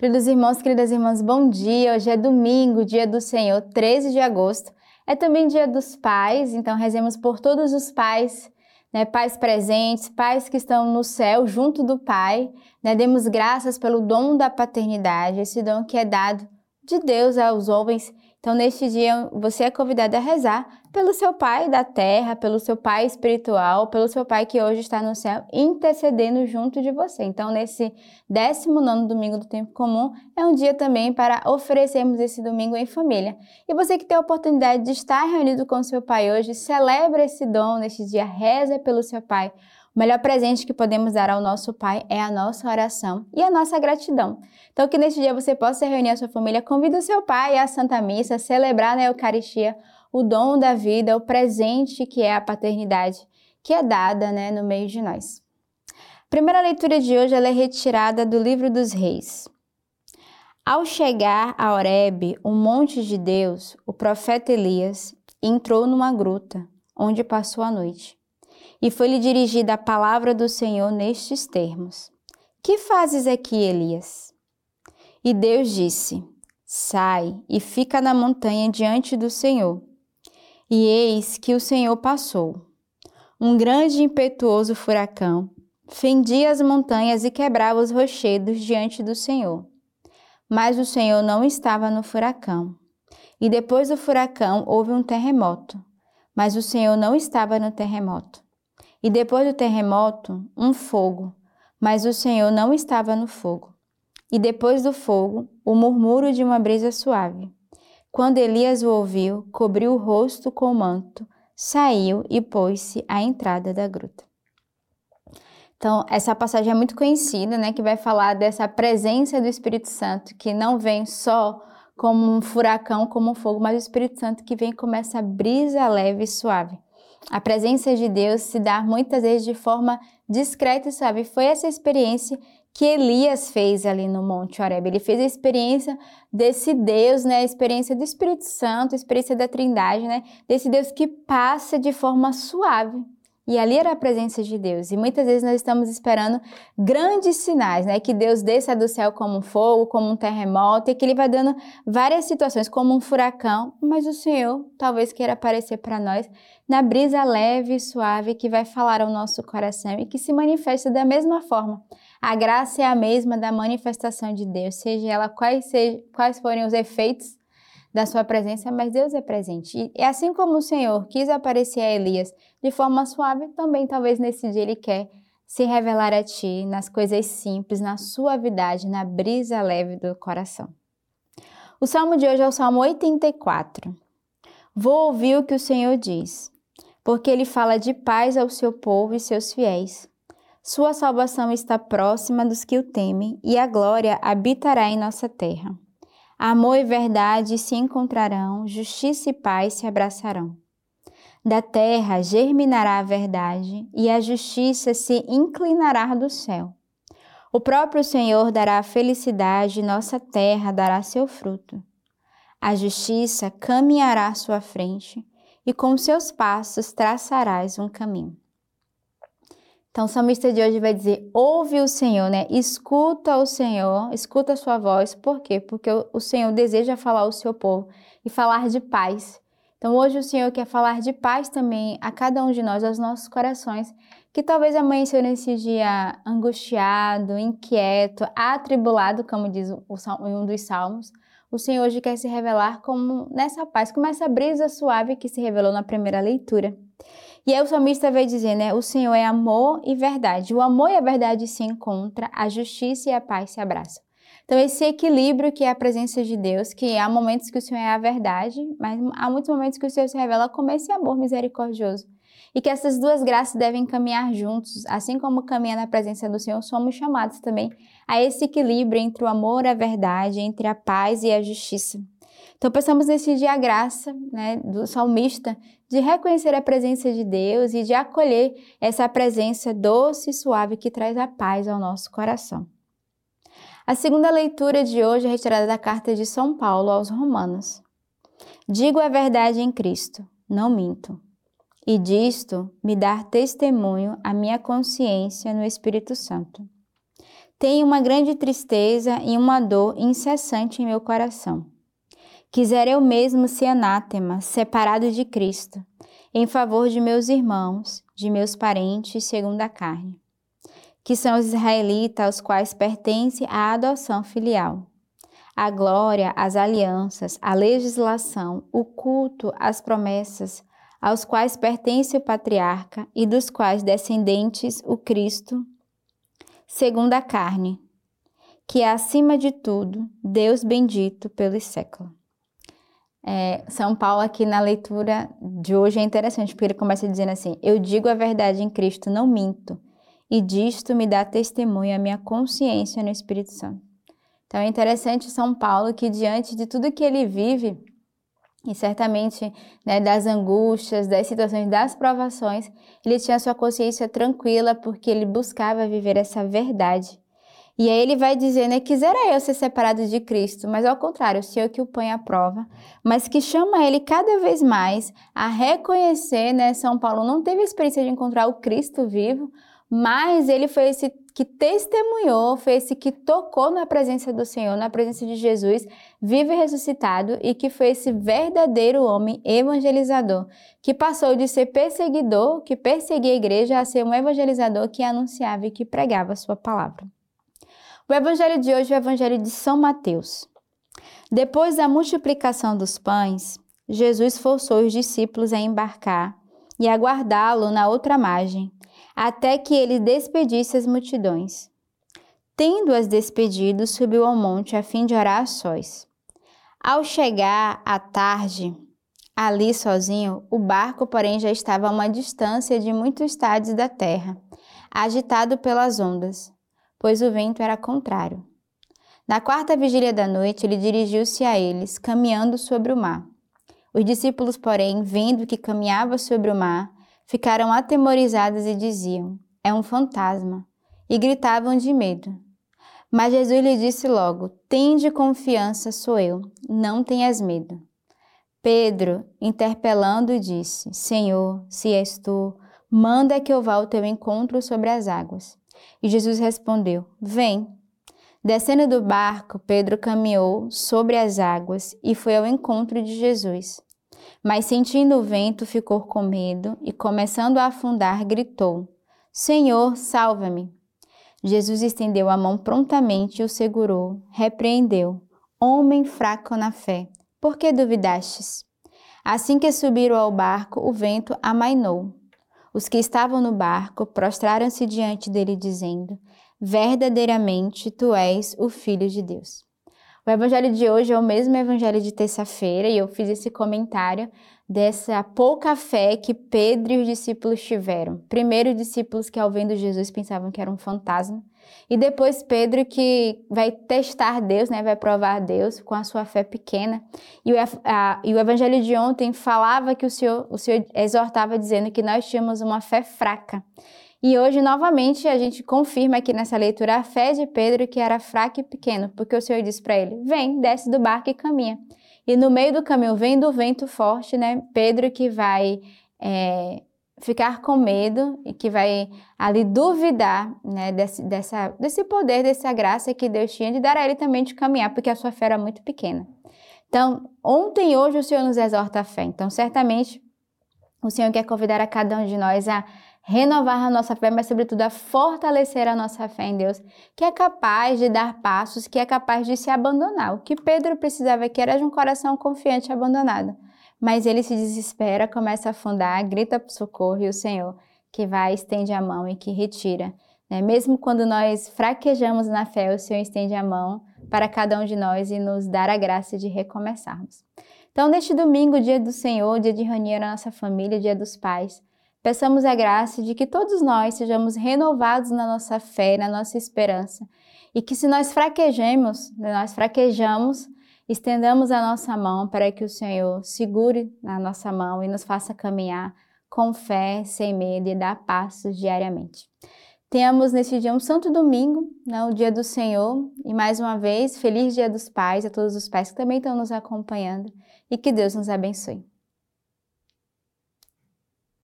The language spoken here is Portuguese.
Queridos irmãos, queridas irmãs, bom dia. Hoje é domingo, dia do Senhor, 13 de agosto. É também dia dos pais, então rezemos por todos os pais, né? Pais presentes, pais que estão no céu junto do Pai. Né? Demos graças pelo dom da paternidade, esse dom que é dado de Deus aos homens então, neste dia, você é convidado a rezar pelo seu pai da terra, pelo seu pai espiritual, pelo seu pai que hoje está no céu, intercedendo junto de você. Então, nesse 19 domingo do tempo comum, é um dia também para oferecermos esse domingo em família. E você que tem a oportunidade de estar reunido com seu pai hoje, celebra esse dom neste dia, reza pelo seu pai o melhor presente que podemos dar ao nosso Pai é a nossa oração e a nossa gratidão. Então, que neste dia você possa reunir a sua família, convida o seu Pai à Santa Missa, celebrar na Eucaristia o dom da vida, o presente que é a paternidade, que é dada né, no meio de nós. A primeira leitura de hoje é retirada do livro dos Reis. Ao chegar a Horebe, o monte de Deus, o profeta Elias entrou numa gruta, onde passou a noite. E foi-lhe dirigida a palavra do Senhor nestes termos: Que fazes aqui, Elias? E Deus disse: Sai e fica na montanha diante do Senhor. E eis que o Senhor passou. Um grande e impetuoso furacão fendia as montanhas e quebrava os rochedos diante do Senhor. Mas o Senhor não estava no furacão. E depois do furacão houve um terremoto, mas o Senhor não estava no terremoto. E depois do terremoto, um fogo, mas o Senhor não estava no fogo. E depois do fogo, o murmúrio de uma brisa suave. Quando Elias o ouviu, cobriu o rosto com o manto, saiu e pôs-se à entrada da gruta. Então, essa passagem é muito conhecida, né, que vai falar dessa presença do Espírito Santo, que não vem só como um furacão, como um fogo, mas o Espírito Santo que vem como essa brisa leve e suave. A presença de Deus se dá muitas vezes de forma discreta e suave. Foi essa experiência que Elias fez ali no Monte Horeb. Ele fez a experiência desse Deus, né? A experiência do Espírito Santo, a experiência da Trindade, né? Desse Deus que passa de forma suave. E ali era a presença de Deus. E muitas vezes nós estamos esperando grandes sinais, né? Que Deus desça do céu como um fogo, como um terremoto, e que Ele vai dando várias situações, como um furacão. Mas o Senhor talvez queira aparecer para nós na brisa leve e suave que vai falar ao nosso coração e que se manifesta da mesma forma. A graça é a mesma da manifestação de Deus, seja ela quais, seja, quais forem os efeitos da sua presença, mas Deus é presente. E assim como o Senhor quis aparecer a Elias de forma suave, também talvez nesse dia ele quer se revelar a ti nas coisas simples, na suavidade, na brisa leve do coração. O salmo de hoje é o Salmo 84. Vou ouvir o que o Senhor diz, porque ele fala de paz ao seu povo e seus fiéis. Sua salvação está próxima dos que o temem e a glória habitará em nossa terra. Amor e verdade se encontrarão, justiça e paz se abraçarão. Da terra germinará a verdade e a justiça se inclinará do céu. O próprio Senhor dará a felicidade, nossa terra dará seu fruto. A justiça caminhará à sua frente e com seus passos traçarás um caminho. Então, o salmista de hoje vai dizer: ouve o Senhor, né? Escuta o Senhor, escuta a sua voz. Por quê? Porque o Senhor deseja falar ao seu povo e falar de paz. Então, hoje o Senhor quer falar de paz também a cada um de nós, aos nossos corações, que talvez amanheceu nesse dia angustiado, inquieto, atribulado, como diz um dos salmos. O Senhor hoje quer se revelar como nessa paz, como essa brisa suave que se revelou na primeira leitura. E aí o salmista vai dizer, né? O Senhor é amor e verdade. O amor e a verdade se encontram, a justiça e a paz se abraçam. Então, esse equilíbrio que é a presença de Deus, que há momentos que o Senhor é a verdade, mas há muitos momentos que o Senhor se revela como esse amor misericordioso. E que essas duas graças devem caminhar juntos, assim como caminha na presença do Senhor, somos chamados também a esse equilíbrio entre o amor e a verdade, entre a paz e a justiça. Então, pensamos nesse dia a graça né, do salmista de reconhecer a presença de Deus e de acolher essa presença doce e suave que traz a paz ao nosso coração. A segunda leitura de hoje é retirada da carta de São Paulo aos Romanos. Digo a verdade em Cristo, não minto. E disto me dar testemunho a minha consciência no Espírito Santo. tenho uma grande tristeza e uma dor incessante em meu coração. Quisera eu mesmo ser anátema, separado de Cristo, em favor de meus irmãos, de meus parentes segundo a carne, que são os israelitas aos quais pertence a adoção filial, a glória, as alianças, a legislação, o culto, as promessas, aos quais pertence o patriarca e dos quais descendentes o Cristo, segundo a carne, que é acima de tudo Deus bendito pelos séculos. É, São Paulo aqui na leitura de hoje é interessante, porque ele começa dizendo assim: Eu digo a verdade em Cristo, não minto, e disto me dá testemunho a minha consciência no Espírito Santo. Então é interessante São Paulo que diante de tudo que ele vive, e certamente né, das angústias, das situações, das provações, ele tinha sua consciência tranquila porque ele buscava viver essa verdade. E aí ele vai dizer, né, quisera eu ser separado de Cristo, mas ao contrário, o Senhor que o põe à prova, mas que chama ele cada vez mais a reconhecer, né, São Paulo não teve a experiência de encontrar o Cristo vivo, mas ele foi esse que testemunhou, foi esse que tocou na presença do Senhor, na presença de Jesus, vivo e ressuscitado, e que foi esse verdadeiro homem evangelizador, que passou de ser perseguidor, que perseguia a igreja, a ser um evangelizador que anunciava e que pregava a sua palavra. O evangelho de hoje é o evangelho de São Mateus. Depois da multiplicação dos pães, Jesus forçou os discípulos a embarcar e aguardá-lo na outra margem até que ele despedisse as multidões. Tendo-as despedido, subiu ao monte a fim de orar a sós. Ao chegar à tarde, ali sozinho, o barco, porém, já estava a uma distância de muitos estádios da terra, agitado pelas ondas, pois o vento era contrário. Na quarta vigília da noite, ele dirigiu-se a eles, caminhando sobre o mar. Os discípulos, porém, vendo que caminhava sobre o mar, ficaram atemorizadas e diziam: É um fantasma, e gritavam de medo. Mas Jesus lhe disse logo: Tende confiança, sou eu, não tenhas medo. Pedro, interpelando, disse: Senhor, se és tu, manda que eu vá ao teu encontro sobre as águas. E Jesus respondeu: Vem. Descendo do barco, Pedro caminhou sobre as águas e foi ao encontro de Jesus. Mas sentindo o vento, ficou com medo e, começando a afundar, gritou: Senhor, salva-me! Jesus estendeu a mão prontamente e o segurou, repreendeu: Homem fraco na fé, por que duvidastes? Assim que subiram ao barco, o vento amainou. Os que estavam no barco prostraram-se diante dele, dizendo: Verdadeiramente tu és o Filho de Deus. O evangelho de hoje é o mesmo evangelho de terça-feira e eu fiz esse comentário dessa pouca fé que Pedro e os discípulos tiveram. Primeiro, os discípulos que ao vendo Jesus pensavam que era um fantasma, e depois Pedro que vai testar Deus, né, vai provar Deus com a sua fé pequena. E o, a, e o evangelho de ontem falava que o Senhor, o Senhor exortava dizendo que nós tínhamos uma fé fraca. E hoje, novamente, a gente confirma aqui nessa leitura a fé de Pedro que era fraco e pequeno, porque o Senhor disse para ele: Vem, desce do barco e caminha. E no meio do caminho, vem do vento forte, né? Pedro que vai é, ficar com medo e que vai ali duvidar né, desse, dessa, desse poder, dessa graça que Deus tinha de dar a ele também de caminhar, porque a sua fé era muito pequena. Então, ontem e hoje o Senhor nos exorta a fé. Então, certamente, o Senhor quer convidar a cada um de nós a renovar a nossa fé, mas sobretudo a fortalecer a nossa fé em Deus, que é capaz de dar passos, que é capaz de se abandonar. O que Pedro precisava aqui era de um coração confiante e abandonado. Mas ele se desespera, começa a afundar, grita por socorro e o Senhor que vai, estende a mão e que retira. Né? Mesmo quando nós fraquejamos na fé, o Senhor estende a mão para cada um de nós e nos dar a graça de recomeçarmos. Então, neste domingo, dia do Senhor, dia de reunir a nossa família, dia dos pais, Peçamos a graça de que todos nós sejamos renovados na nossa fé, na nossa esperança, e que se nós fraquejemos, nós fraquejamos, estendamos a nossa mão para que o Senhor segure na nossa mão e nos faça caminhar com fé, sem medo e dar passos diariamente. Tenhamos neste dia um santo domingo, né, o dia do Senhor, e mais uma vez, feliz dia dos pais, a todos os pais que também estão nos acompanhando, e que Deus nos abençoe.